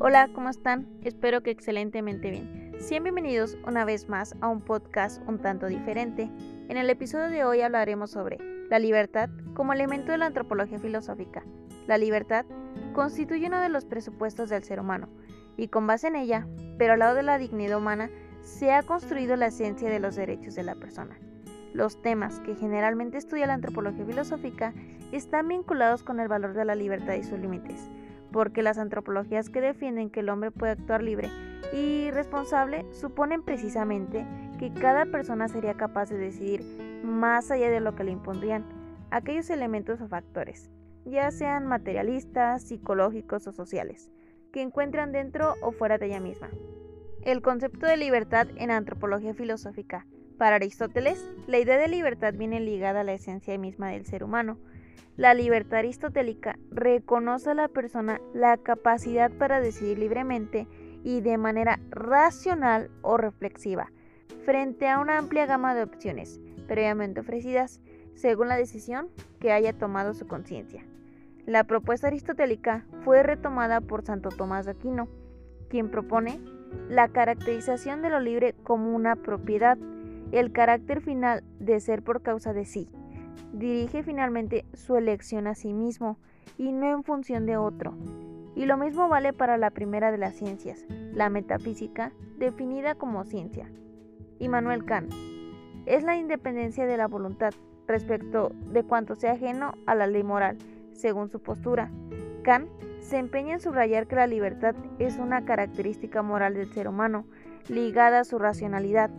Hola, ¿cómo están? Espero que excelentemente bien. Sean bienvenidos una vez más a un podcast un tanto diferente. En el episodio de hoy hablaremos sobre la libertad como elemento de la antropología filosófica. La libertad constituye uno de los presupuestos del ser humano y con base en ella, pero al lado de la dignidad humana, se ha construido la esencia de los derechos de la persona. Los temas que generalmente estudia la antropología filosófica están vinculados con el valor de la libertad y sus límites porque las antropologías que defienden que el hombre puede actuar libre y responsable suponen precisamente que cada persona sería capaz de decidir más allá de lo que le impondrían aquellos elementos o factores, ya sean materialistas, psicológicos o sociales, que encuentran dentro o fuera de ella misma. El concepto de libertad en antropología filosófica. Para Aristóteles, la idea de libertad viene ligada a la esencia misma del ser humano, la libertad aristotélica reconoce a la persona la capacidad para decidir libremente y de manera racional o reflexiva frente a una amplia gama de opciones previamente ofrecidas según la decisión que haya tomado su conciencia. La propuesta aristotélica fue retomada por Santo Tomás de Aquino, quien propone la caracterización de lo libre como una propiedad, el carácter final de ser por causa de sí, dirige finalmente su elección a sí mismo y no en función de otro. Y lo mismo vale para la primera de las ciencias, la metafísica, definida como ciencia. Immanuel Kant es la independencia de la voluntad respecto de cuanto sea ajeno a la ley moral, según su postura. Kant se empeña en subrayar que la libertad es una característica moral del ser humano, ligada a su racionalidad.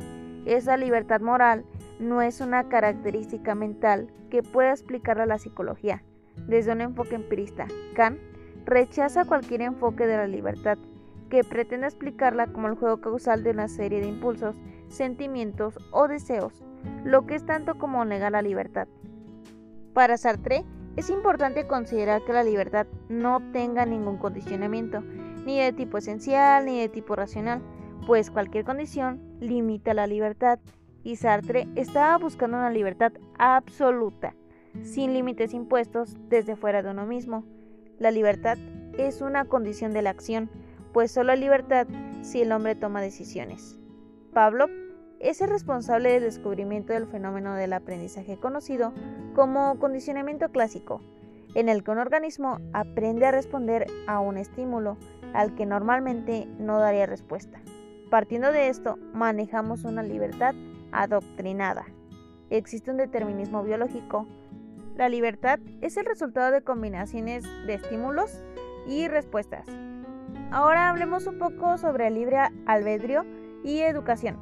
Esa libertad moral no es una característica mental que pueda explicarla la psicología. Desde un enfoque empirista, Kant rechaza cualquier enfoque de la libertad que pretenda explicarla como el juego causal de una serie de impulsos, sentimientos o deseos, lo que es tanto como negar la libertad. Para Sartre, es importante considerar que la libertad no tenga ningún condicionamiento, ni de tipo esencial ni de tipo racional, pues cualquier condición limita la libertad y Sartre estaba buscando una libertad absoluta, sin límites impuestos desde fuera de uno mismo. La libertad es una condición de la acción, pues solo hay libertad si el hombre toma decisiones. Pablo es el responsable del descubrimiento del fenómeno del aprendizaje conocido como condicionamiento clásico, en el que un organismo aprende a responder a un estímulo al que normalmente no daría respuesta. Partiendo de esto, manejamos una libertad adoctrinada. Existe un determinismo biológico. La libertad es el resultado de combinaciones de estímulos y respuestas. Ahora hablemos un poco sobre el libre albedrío y educación.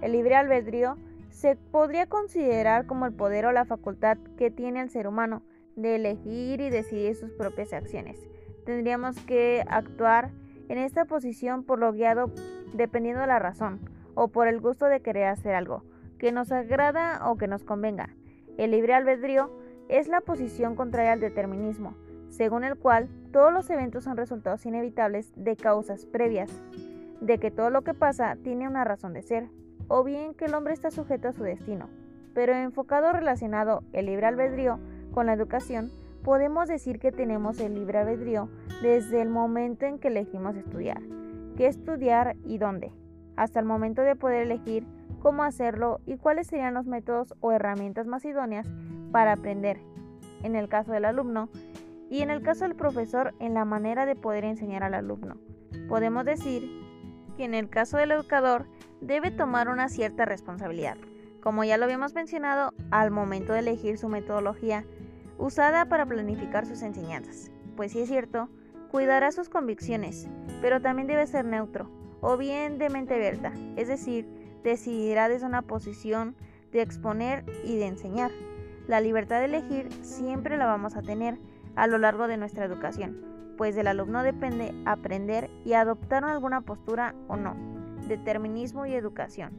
El libre albedrío se podría considerar como el poder o la facultad que tiene el ser humano de elegir y decidir sus propias acciones. Tendríamos que actuar en esta posición por lo guiado dependiendo de la razón o por el gusto de querer hacer algo que nos agrada o que nos convenga. El libre albedrío es la posición contraria al determinismo, según el cual todos los eventos son resultados inevitables de causas previas, de que todo lo que pasa tiene una razón de ser, o bien que el hombre está sujeto a su destino. Pero enfocado relacionado el libre albedrío con la educación, podemos decir que tenemos el libre albedrío desde el momento en que elegimos estudiar, qué estudiar y dónde hasta el momento de poder elegir cómo hacerlo y cuáles serían los métodos o herramientas más idóneas para aprender, en el caso del alumno, y en el caso del profesor en la manera de poder enseñar al alumno. Podemos decir que en el caso del educador debe tomar una cierta responsabilidad, como ya lo habíamos mencionado, al momento de elegir su metodología usada para planificar sus enseñanzas. Pues sí es cierto, cuidará sus convicciones, pero también debe ser neutro, o bien de mente abierta, es decir, decidirá desde una posición de exponer y de enseñar. La libertad de elegir siempre la vamos a tener a lo largo de nuestra educación, pues del alumno depende aprender y adoptar alguna postura o no. Determinismo y educación.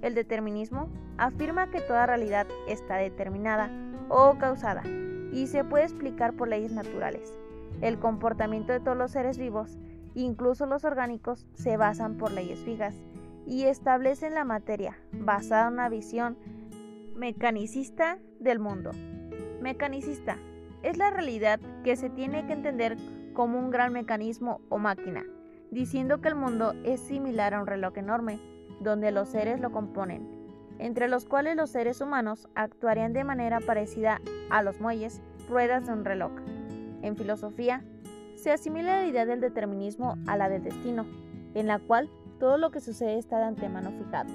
El determinismo afirma que toda realidad está determinada o causada y se puede explicar por leyes naturales. El comportamiento de todos los seres vivos incluso los orgánicos, se basan por leyes fijas y establecen la materia basada en una visión mecanicista del mundo. Mecanicista es la realidad que se tiene que entender como un gran mecanismo o máquina diciendo que el mundo es similar a un reloj enorme, donde los seres lo componen, entre los cuales los seres humanos actuarían de manera parecida a los muelles, ruedas de un reloj. En filosofía, se asimila la idea del determinismo a la del destino, en la cual todo lo que sucede está de antemano fijado,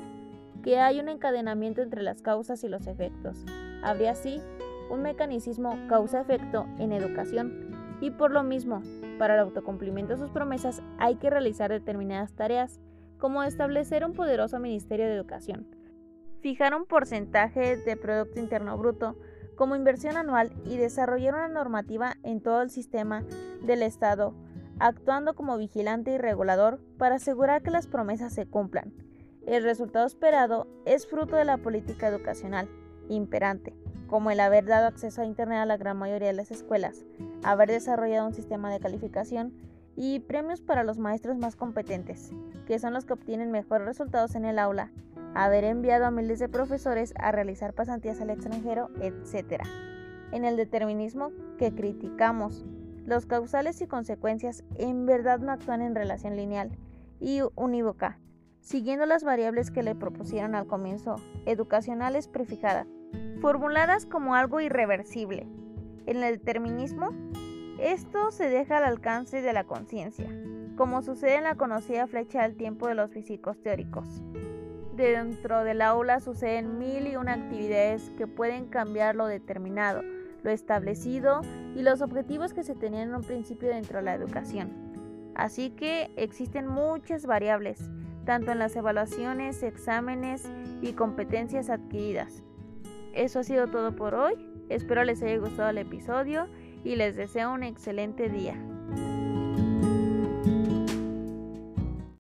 que hay un encadenamiento entre las causas y los efectos. Habría así un mecanismo causa-efecto en educación y por lo mismo, para el autocumplimiento de sus promesas hay que realizar determinadas tareas, como establecer un poderoso Ministerio de Educación, fijar un porcentaje de Producto Interno Bruto como inversión anual y desarrollar una normativa en todo el sistema del Estado, actuando como vigilante y regulador para asegurar que las promesas se cumplan. El resultado esperado es fruto de la política educacional imperante, como el haber dado acceso a Internet a la gran mayoría de las escuelas, haber desarrollado un sistema de calificación y premios para los maestros más competentes, que son los que obtienen mejores resultados en el aula, haber enviado a miles de profesores a realizar pasantías al extranjero, etc. En el determinismo que criticamos, los causales y consecuencias en verdad no actúan en relación lineal y unívoca, siguiendo las variables que le propusieron al comienzo, educacionales prefijadas, formuladas como algo irreversible. En el determinismo, esto se deja al alcance de la conciencia, como sucede en la conocida flecha del tiempo de los físicos teóricos. Dentro del aula suceden mil y una actividades que pueden cambiar lo determinado, lo establecido y los objetivos que se tenían en un principio dentro de la educación. Así que existen muchas variables, tanto en las evaluaciones, exámenes y competencias adquiridas. Eso ha sido todo por hoy. Espero les haya gustado el episodio y les deseo un excelente día.